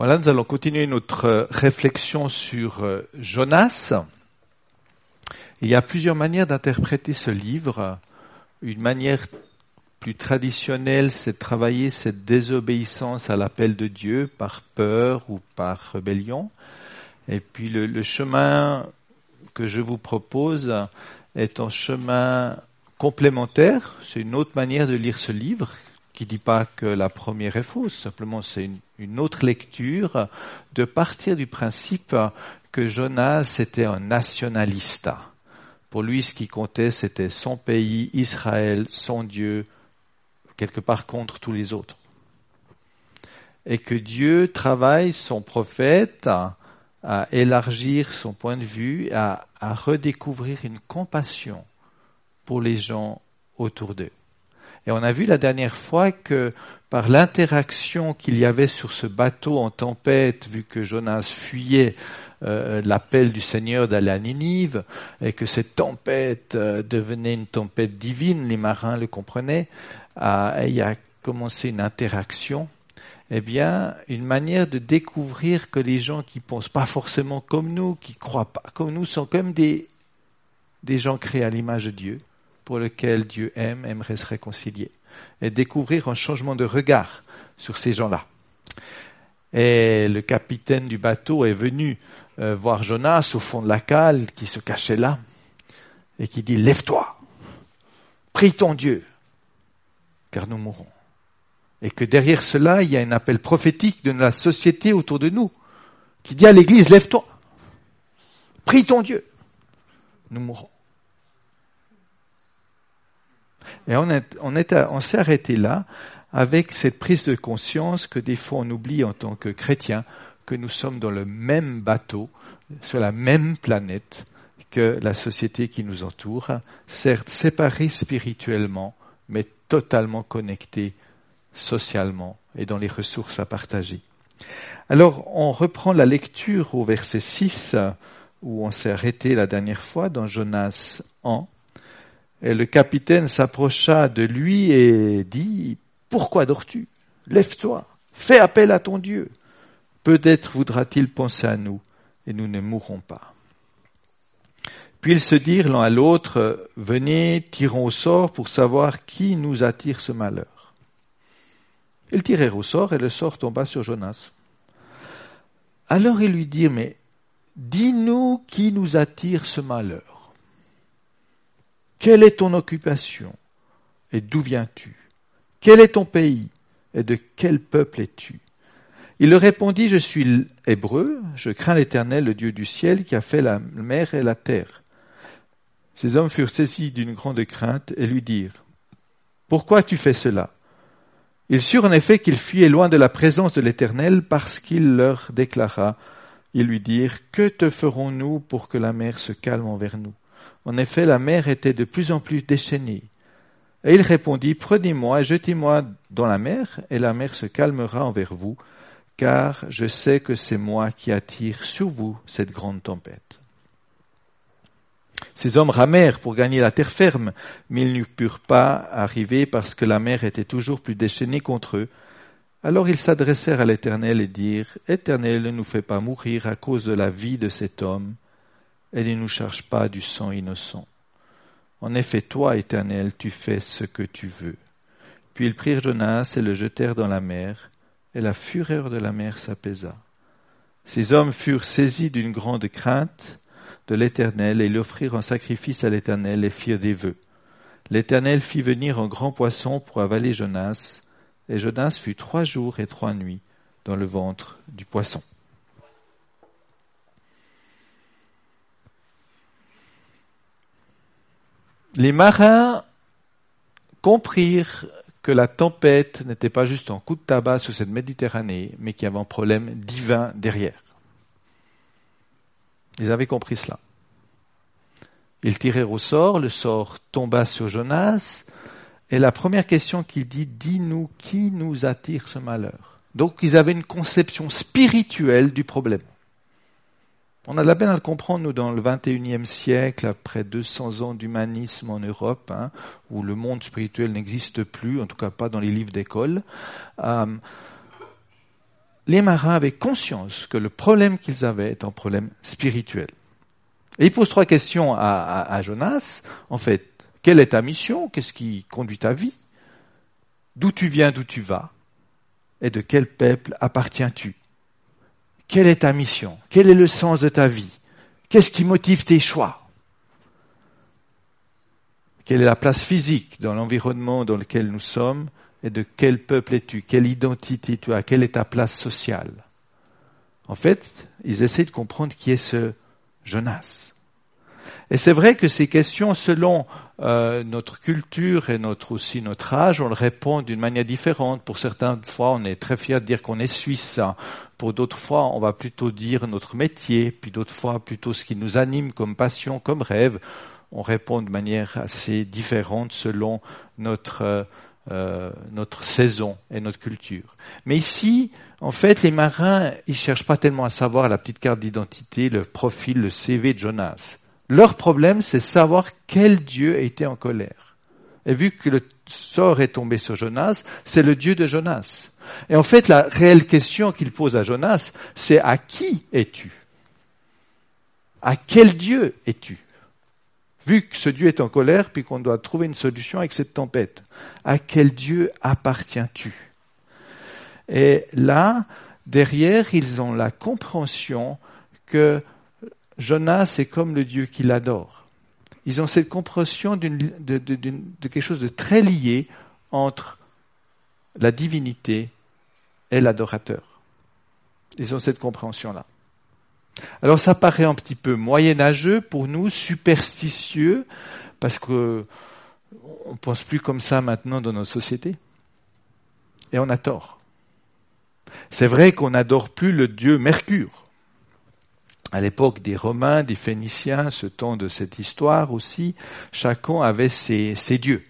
Voilà, nous allons continuer notre réflexion sur euh, Jonas. Il y a plusieurs manières d'interpréter ce livre. Une manière plus traditionnelle, c'est de travailler cette désobéissance à l'appel de Dieu par peur ou par rébellion. Et puis le, le chemin que je vous propose est un chemin complémentaire. C'est une autre manière de lire ce livre qui dit pas que la première est fausse, simplement c'est une, autre lecture de partir du principe que Jonas était un nationaliste. Pour lui, ce qui comptait, c'était son pays, Israël, son Dieu, quelque part contre tous les autres. Et que Dieu travaille son prophète à, élargir son point de vue, à redécouvrir une compassion pour les gens autour d'eux. Et on a vu la dernière fois que par l'interaction qu'il y avait sur ce bateau en tempête, vu que Jonas fuyait euh, l'appel du Seigneur d'aller à Ninive, et que cette tempête euh, devenait une tempête divine, les marins le comprenaient, il y a commencé une interaction. Eh bien, une manière de découvrir que les gens qui pensent pas forcément comme nous, qui croient pas comme nous, sont comme des, des gens créés à l'image de Dieu pour lequel Dieu aime, aimerait se réconcilier, et découvrir un changement de regard sur ces gens-là. Et le capitaine du bateau est venu euh, voir Jonas au fond de la cale qui se cachait là, et qui dit, lève-toi, prie ton Dieu, car nous mourrons. Et que derrière cela, il y a un appel prophétique de la société autour de nous, qui dit à l'Église, lève-toi, prie ton Dieu, nous mourrons. Et on, est, on, est, on s'est arrêté là avec cette prise de conscience que des fois on oublie en tant que chrétien que nous sommes dans le même bateau, sur la même planète que la société qui nous entoure, certes séparés spirituellement, mais totalement connectés socialement et dans les ressources à partager. Alors, on reprend la lecture au verset 6, où on s'est arrêté la dernière fois dans Jonas 1. Et le capitaine s'approcha de lui et dit, Pourquoi dors-tu? Lève-toi, fais appel à ton Dieu. Peut-être voudra-t-il penser à nous, et nous ne mourrons pas. Puis ils se dirent l'un à l'autre, Venez, tirons au sort pour savoir qui nous attire ce malheur. Ils tirèrent au sort, et le sort tomba sur Jonas. Alors ils lui dirent, Mais dis-nous qui nous attire ce malheur. Quelle est ton occupation et d'où viens-tu? Quel est ton pays et de quel peuple es-tu? Il leur répondit, Je suis hébreu, je crains l'Éternel, le Dieu du ciel, qui a fait la mer et la terre. Ces hommes furent saisis d'une grande crainte et lui dirent, Pourquoi tu fais cela? Ils surent en effet qu'ils fuyaient loin de la présence de l'Éternel parce qu'il leur déclara, ils lui dirent, Que te ferons-nous pour que la mer se calme envers nous? En effet, la mer était de plus en plus déchaînée. Et il répondit, Prenez-moi et jetez-moi dans la mer, et la mer se calmera envers vous, car je sais que c'est moi qui attire sur vous cette grande tempête. Ces hommes ramèrent pour gagner la terre ferme, mais ils n'y purent pas arriver parce que la mer était toujours plus déchaînée contre eux. Alors ils s'adressèrent à l'Éternel et dirent, Éternel, ne nous fais pas mourir à cause de la vie de cet homme, et ne nous charge pas du sang innocent. En effet, toi, Éternel, tu fais ce que tu veux. Puis ils prirent Jonas et le jetèrent dans la mer, et la fureur de la mer s'apaisa. Ces hommes furent saisis d'une grande crainte de l'Éternel, et ils offrirent un sacrifice à l'Éternel et firent des vœux. L'Éternel fit venir un grand poisson pour avaler Jonas, et Jonas fut trois jours et trois nuits dans le ventre du poisson. Les marins comprirent que la tempête n'était pas juste un coup de tabac sur cette Méditerranée, mais qu'il y avait un problème divin derrière. Ils avaient compris cela. Ils tirèrent au sort, le sort tomba sur Jonas, et la première question qu'il dit, dis-nous qui nous attire ce malheur? Donc ils avaient une conception spirituelle du problème. On a de la peine à le comprendre, nous, dans le 21e siècle, après 200 ans d'humanisme en Europe, hein, où le monde spirituel n'existe plus, en tout cas pas dans les livres d'école. Euh, les marins avaient conscience que le problème qu'ils avaient est un problème spirituel. Et ils posent trois questions à, à Jonas. En fait, quelle est ta mission? Qu'est-ce qui conduit ta vie? D'où tu viens, d'où tu vas? Et de quel peuple appartiens-tu? Quelle est ta mission? Quel est le sens de ta vie? Qu'est-ce qui motive tes choix? Quelle est la place physique dans l'environnement dans lequel nous sommes et de quel peuple es-tu? Quelle identité tu as? Quelle est ta place sociale? En fait, ils essaient de comprendre qui est ce Jonas. Et c'est vrai que ces questions, selon euh, notre culture et notre aussi notre âge, on le répond d'une manière différente. Pour certaines fois, on est très fier de dire qu'on est suisse. Pour d'autres fois, on va plutôt dire notre métier, puis d'autres fois plutôt ce qui nous anime comme passion, comme rêve. On répond de manière assez différente selon notre euh, euh, notre saison et notre culture. Mais ici, en fait, les marins, ils cherchent pas tellement à savoir la petite carte d'identité, le profil, le CV de Jonas. Leur problème, c'est savoir quel Dieu était en colère. Et vu que le sort est tombé sur Jonas, c'est le Dieu de Jonas. Et en fait, la réelle question qu'il pose à Jonas, c'est à qui es-tu? À quel Dieu es-tu? Vu que ce Dieu est en colère, puis qu'on doit trouver une solution avec cette tempête, à quel Dieu appartiens-tu? Et là, derrière, ils ont la compréhension que Jonas est comme le Dieu qu'il adore. Ils ont cette compréhension de, quelque chose de très lié entre la divinité et l'adorateur. Ils ont cette compréhension-là. Alors ça paraît un petit peu moyenâgeux pour nous, superstitieux, parce que on pense plus comme ça maintenant dans notre société. Et on a tort. C'est vrai qu'on n'adore plus le dieu Mercure à l'époque des Romains, des Phéniciens, ce temps de cette histoire aussi, chacun avait ses, dieux.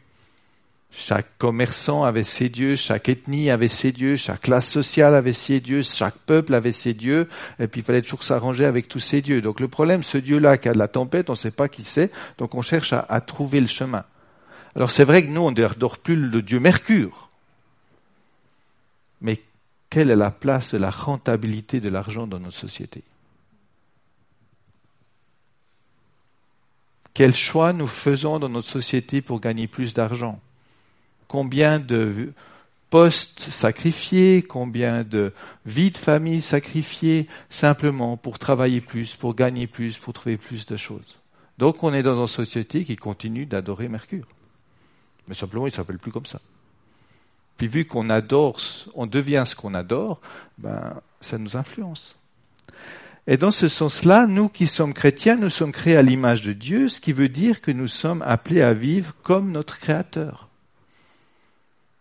Chaque commerçant avait ses dieux, chaque ethnie avait ses dieux, chaque classe sociale avait ses dieux, chaque peuple avait ses dieux, et puis il fallait toujours s'arranger avec tous ces dieux. Donc le problème, ce dieu-là qui a de la tempête, on ne sait pas qui c'est, donc on cherche à, trouver le chemin. Alors c'est vrai que nous, on ne dort plus le dieu Mercure. Mais quelle est la place de la rentabilité de l'argent dans notre société? Quel choix nous faisons dans notre société pour gagner plus d'argent? Combien de postes sacrifiés, combien de vies de famille sacrifiées simplement pour travailler plus, pour gagner plus, pour trouver plus de choses? Donc on est dans une société qui continue d'adorer Mercure. Mais simplement, il s'appelle plus comme ça. Puis vu qu'on adore, on devient ce qu'on adore, ben, ça nous influence. Et dans ce sens-là, nous qui sommes chrétiens, nous sommes créés à l'image de Dieu, ce qui veut dire que nous sommes appelés à vivre comme notre Créateur.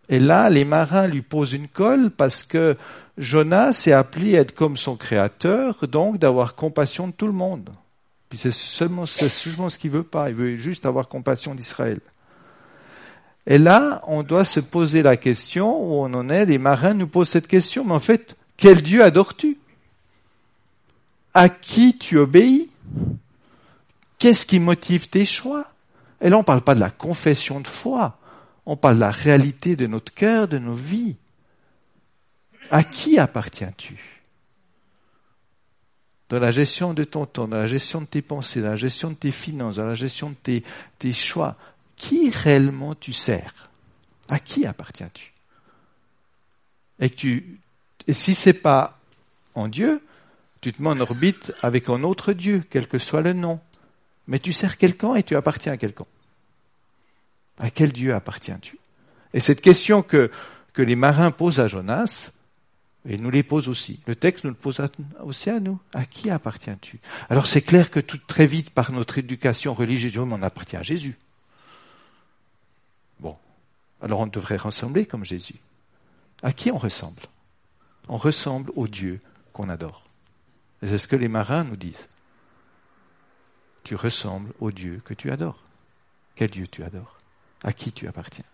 Et là, les marins lui posent une colle parce que Jonas est appelé à être comme son Créateur, donc d'avoir compassion de tout le monde. Puis c'est seulement, c'est seulement ce qu'il veut pas. Il veut juste avoir compassion d'Israël. Et là, on doit se poser la question où on en est. Les marins nous posent cette question. Mais en fait, quel Dieu adores-tu? À qui tu obéis? Qu'est-ce qui motive tes choix? Et là, on ne parle pas de la confession de foi, on parle de la réalité de notre cœur, de nos vies. À qui appartiens-tu? Dans la gestion de ton temps, dans la gestion de tes pensées, dans la gestion de tes finances, dans la gestion de tes, choix, qui réellement tu sers? À qui appartiens-tu? Et, tu, et si c'est pas en Dieu, tu te mets en orbite avec un autre Dieu, quel que soit le nom. Mais tu sers quelqu'un et tu appartiens à quelqu'un. À quel Dieu appartiens-tu? Et cette question que, que les marins posent à Jonas, et nous les pose aussi. Le texte nous le pose aussi à nous. À qui appartiens-tu? Alors c'est clair que tout très vite, par notre éducation religieuse, on appartient à Jésus. Bon. Alors on devrait ressembler comme Jésus. À qui on ressemble? On ressemble au Dieu qu'on adore. C'est ce que les marins nous disent. Tu ressembles au Dieu que tu adores. Quel Dieu tu adores? À qui tu appartiens?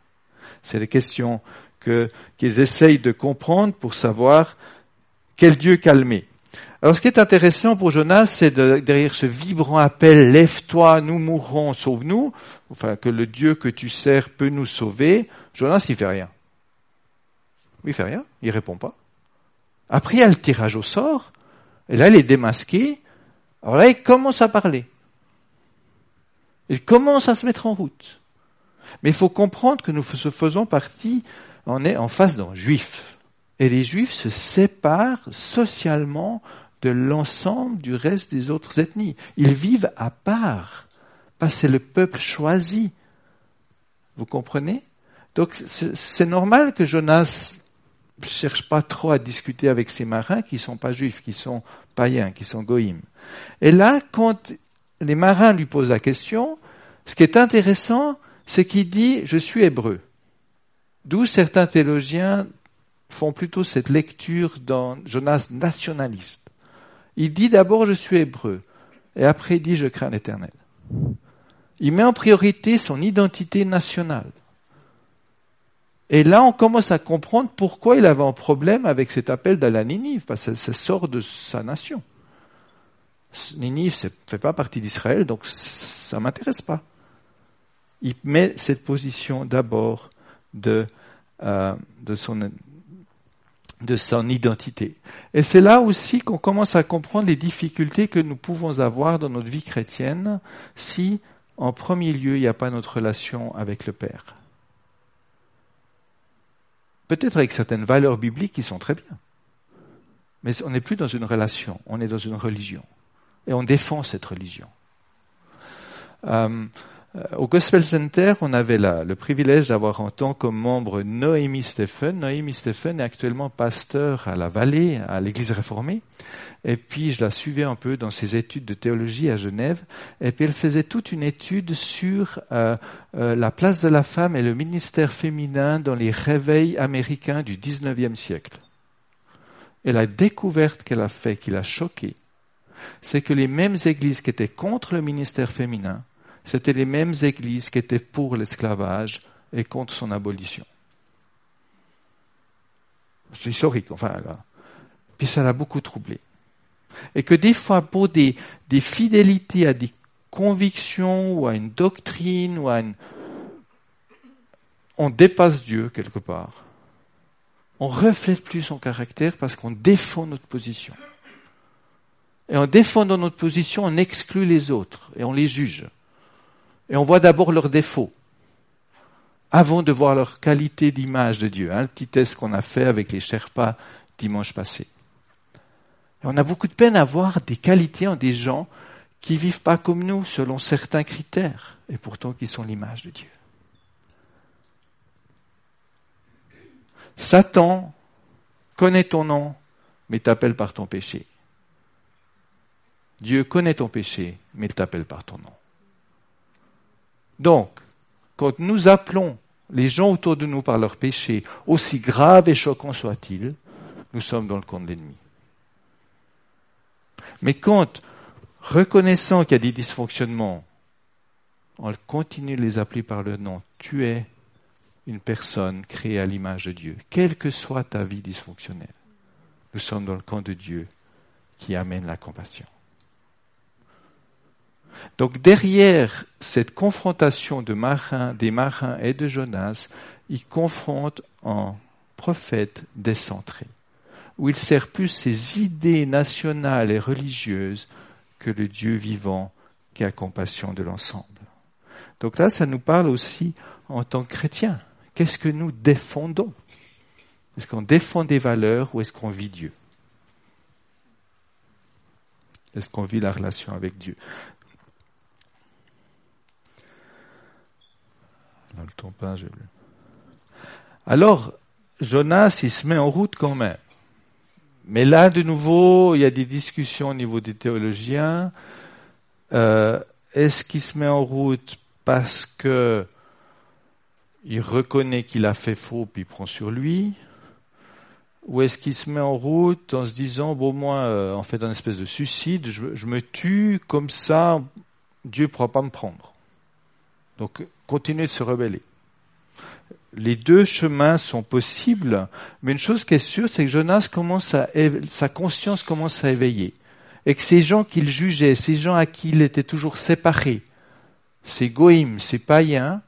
C'est les questions que, qu'ils essayent de comprendre pour savoir quel Dieu calmer. Alors ce qui est intéressant pour Jonas, c'est de, derrière ce vibrant appel, lève-toi, nous mourrons, sauve-nous, enfin que le Dieu que tu sers peut nous sauver, Jonas il fait rien. Il fait rien, il répond pas. Après, il y a le tirage au sort, et là, il est démasqué. Alors là, il commence à parler. Il commence à se mettre en route. Mais il faut comprendre que nous faisons partie, on est en face d'un juif. Et les juifs se séparent socialement de l'ensemble du reste des autres ethnies. Ils vivent à part, parce que c'est le peuple choisi. Vous comprenez? Donc c'est normal que Jonas cherche pas trop à discuter avec ces marins qui sont pas juifs, qui sont païens, qui sont goïms. Et là, quand les marins lui posent la question, ce qui est intéressant, c'est qu'il dit je suis hébreu. D'où certains théologiens font plutôt cette lecture dans Jonas nationaliste. Il dit d'abord je suis hébreu et après il dit je crains l'éternel. Il met en priorité son identité nationale. Et là, on commence à comprendre pourquoi il avait un problème avec cet appel d'Ala Ninive, parce que ça sort de sa nation. Ninive ne fait pas partie d'Israël, donc ça ne m'intéresse pas. Il met cette position d'abord de, euh, de, son, de son identité. Et c'est là aussi qu'on commence à comprendre les difficultés que nous pouvons avoir dans notre vie chrétienne si, en premier lieu, il n'y a pas notre relation avec le Père. Peut-être avec certaines valeurs bibliques qui sont très bien. Mais on n'est plus dans une relation, on est dans une religion. Et on défend cette religion. Euh, au Gospel Center, on avait le privilège d'avoir en tant que membre Noémie Stephen. Noémie Stephen est actuellement pasteur à la Vallée, à l'Église réformée. Et puis, je la suivais un peu dans ses études de théologie à Genève. Et puis, elle faisait toute une étude sur euh, euh, la place de la femme et le ministère féminin dans les réveils américains du 19e siècle. Et la découverte qu'elle a fait, qui l'a choquée, c'est que les mêmes églises qui étaient contre le ministère féminin c'était les mêmes églises qui étaient pour l'esclavage et contre son abolition. C'est historique, enfin là. Puis ça l'a beaucoup troublé. Et que des fois, pour des, des fidélités à des convictions ou à une doctrine ou à une... On dépasse Dieu quelque part. On reflète plus son caractère parce qu'on défend notre position. Et en défendant notre position, on exclut les autres et on les juge. Et on voit d'abord leurs défauts, avant de voir leur qualité d'image de Dieu. Hein, le petit test qu'on a fait avec les Sherpas dimanche passé. On a beaucoup de peine à voir des qualités en des gens qui vivent pas comme nous, selon certains critères, et pourtant qui sont l'image de Dieu. Satan connaît ton nom, mais t'appelle par ton péché. Dieu connaît ton péché, mais t'appelle par ton nom. Donc, quand nous appelons les gens autour de nous par leurs péchés, aussi graves et choquants soient-ils, nous sommes dans le camp de l'ennemi. Mais quand, reconnaissant qu'il y a des dysfonctionnements, on continue de les appeler par le nom, tu es une personne créée à l'image de Dieu, quelle que soit ta vie dysfonctionnelle. Nous sommes dans le camp de Dieu qui amène la compassion. Donc derrière cette confrontation de marins, des marins et de Jonas, il confronte un prophète décentré, où il sert plus ses idées nationales et religieuses que le Dieu vivant qui a compassion de l'ensemble. Donc là, ça nous parle aussi en tant que chrétiens. Qu'est-ce que nous défendons? Est-ce qu'on défend des valeurs ou est-ce qu'on vit Dieu? Est-ce qu'on vit la relation avec Dieu? Alors, Jonas, il se met en route quand même. Mais là, de nouveau, il y a des discussions au niveau des théologiens. Euh, est-ce qu'il se met en route parce que il reconnaît qu'il a fait faux puis il prend sur lui? Ou est-ce qu'il se met en route en se disant, bon, moi, euh, en fait, un espèce de suicide, je, me tue, comme ça, Dieu ne pourra pas me prendre. Donc, continuer de se rebeller. Les deux chemins sont possibles, mais une chose qui est sûre, c'est que Jonas commence à, sa conscience commence à éveiller. Et que ces gens qu'il jugeait, ces gens à qui il était toujours séparé, ces goïms, ces païens,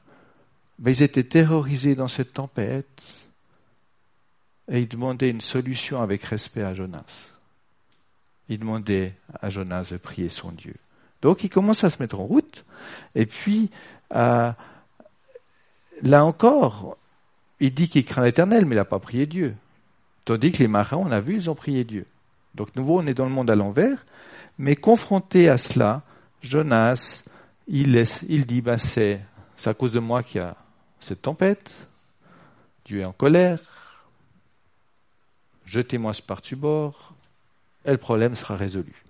ben ils étaient terrorisés dans cette tempête. et il demandait une solution avec respect à Jonas. Il demandait à Jonas de prier son Dieu. Donc il commence à se mettre en route, et puis euh, là encore, il dit qu'il craint l'Éternel, mais il n'a pas prié Dieu. Tandis que les marins, on a vu, ils ont prié Dieu. Donc nouveau, on est dans le monde à l'envers, mais confronté à cela, Jonas, il, dit, ben c'est, à cause de moi qu'il y a cette tempête, Dieu est en colère, jetez-moi ce par bord, et le problème sera résolu.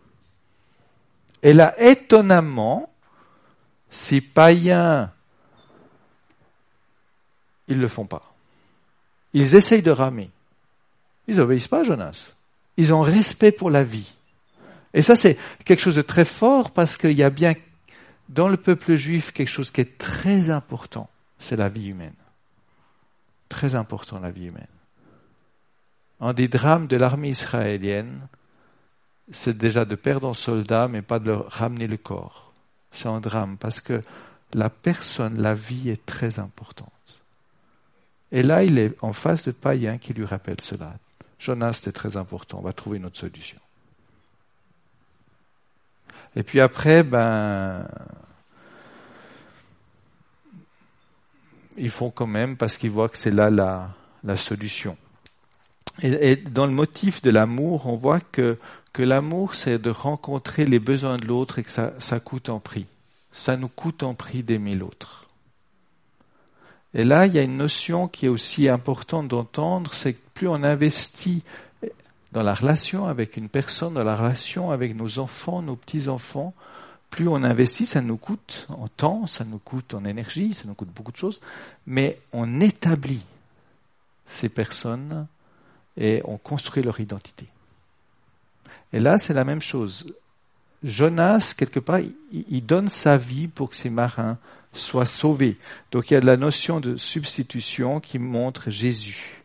Et là, étonnamment, ces païens, ils ne le font pas. Ils essayent de ramer. Ils n'obéissent pas à Jonas. Ils ont respect pour la vie. Et ça, c'est quelque chose de très fort parce qu'il y a bien dans le peuple juif quelque chose qui est très important. C'est la vie humaine. Très important, la vie humaine. Un des drames de l'armée israélienne, c'est déjà de perdre un soldat, mais pas de leur ramener le corps. C'est un drame parce que la personne, la vie est très importante. Et là, il est en face de païens qui lui rappellent cela. Jonas, c'est très important, on va trouver une autre solution. Et puis après, ben, ils font quand même parce qu'ils voient que c'est là la solution. Et, dans le motif de l'amour, on voit que, que l'amour, c'est de rencontrer les besoins de l'autre et que ça, coûte en prix. Ça nous coûte en prix d'aimer l'autre. Et là, il y a une notion qui est aussi importante d'entendre, c'est que plus on investit dans la relation avec une personne, dans la relation avec nos enfants, nos petits-enfants, plus on investit, ça nous coûte en temps, ça nous coûte en énergie, ça nous coûte beaucoup de choses, mais on établit ces personnes et on construit leur identité. Et là, c'est la même chose. Jonas, quelque part, il, donne sa vie pour que ces marins soient sauvés. Donc il y a de la notion de substitution qui montre Jésus.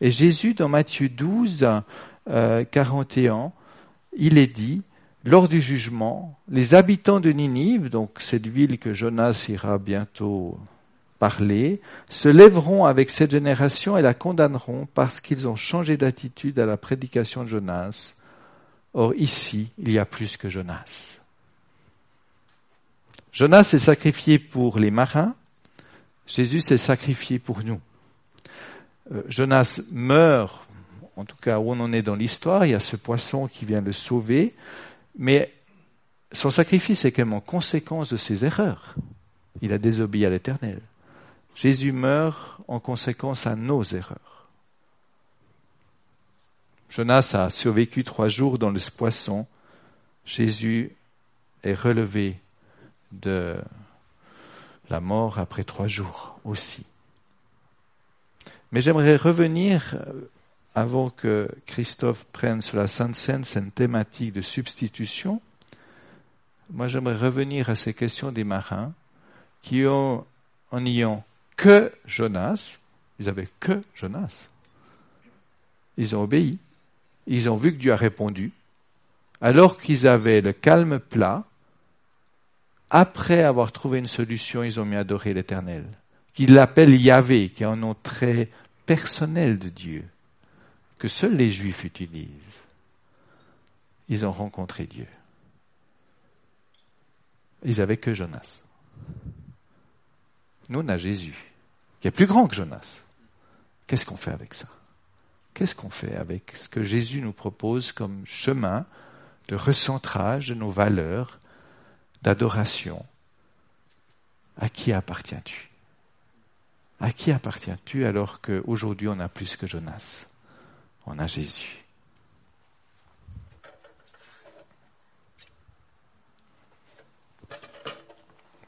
Et Jésus, dans Matthieu 12, 41, euh, il est dit, lors du jugement, les habitants de Ninive, donc cette ville que Jonas ira bientôt parler, se lèveront avec cette génération et la condamneront parce qu'ils ont changé d'attitude à la prédication de Jonas. Or ici, il y a plus que Jonas. Jonas s'est sacrifié pour les marins, Jésus s'est sacrifié pour nous. Euh, Jonas meurt, en tout cas où on en est dans l'histoire, il y a ce poisson qui vient le sauver, mais son sacrifice est quand même en conséquence de ses erreurs. Il a désobéi à l'Éternel. Jésus meurt en conséquence à nos erreurs. Jonas a survécu trois jours dans le poisson. Jésus est relevé de la mort après trois jours aussi. Mais j'aimerais revenir, euh, avant que Christophe prenne sur la Sainte Seine cette thématique de substitution, moi j'aimerais revenir à ces questions des marins qui ont, en ayant que Jonas, ils avaient que Jonas. Ils ont obéi. Ils ont vu que Dieu a répondu. Alors qu'ils avaient le calme plat, après avoir trouvé une solution, ils ont mis adorer l'Éternel, qu'ils l'appellent Yahvé, qui est un nom très personnel de Dieu, que seuls les Juifs utilisent. Ils ont rencontré Dieu. Ils avaient que Jonas. Nous, on a Jésus, qui est plus grand que Jonas. Qu'est-ce qu'on fait avec ça? Qu'est-ce qu'on fait avec ce que Jésus nous propose comme chemin de recentrage de nos valeurs, d'adoration? À qui appartiens-tu? À qui appartiens-tu alors qu'aujourd'hui on a plus que Jonas? On a Jésus.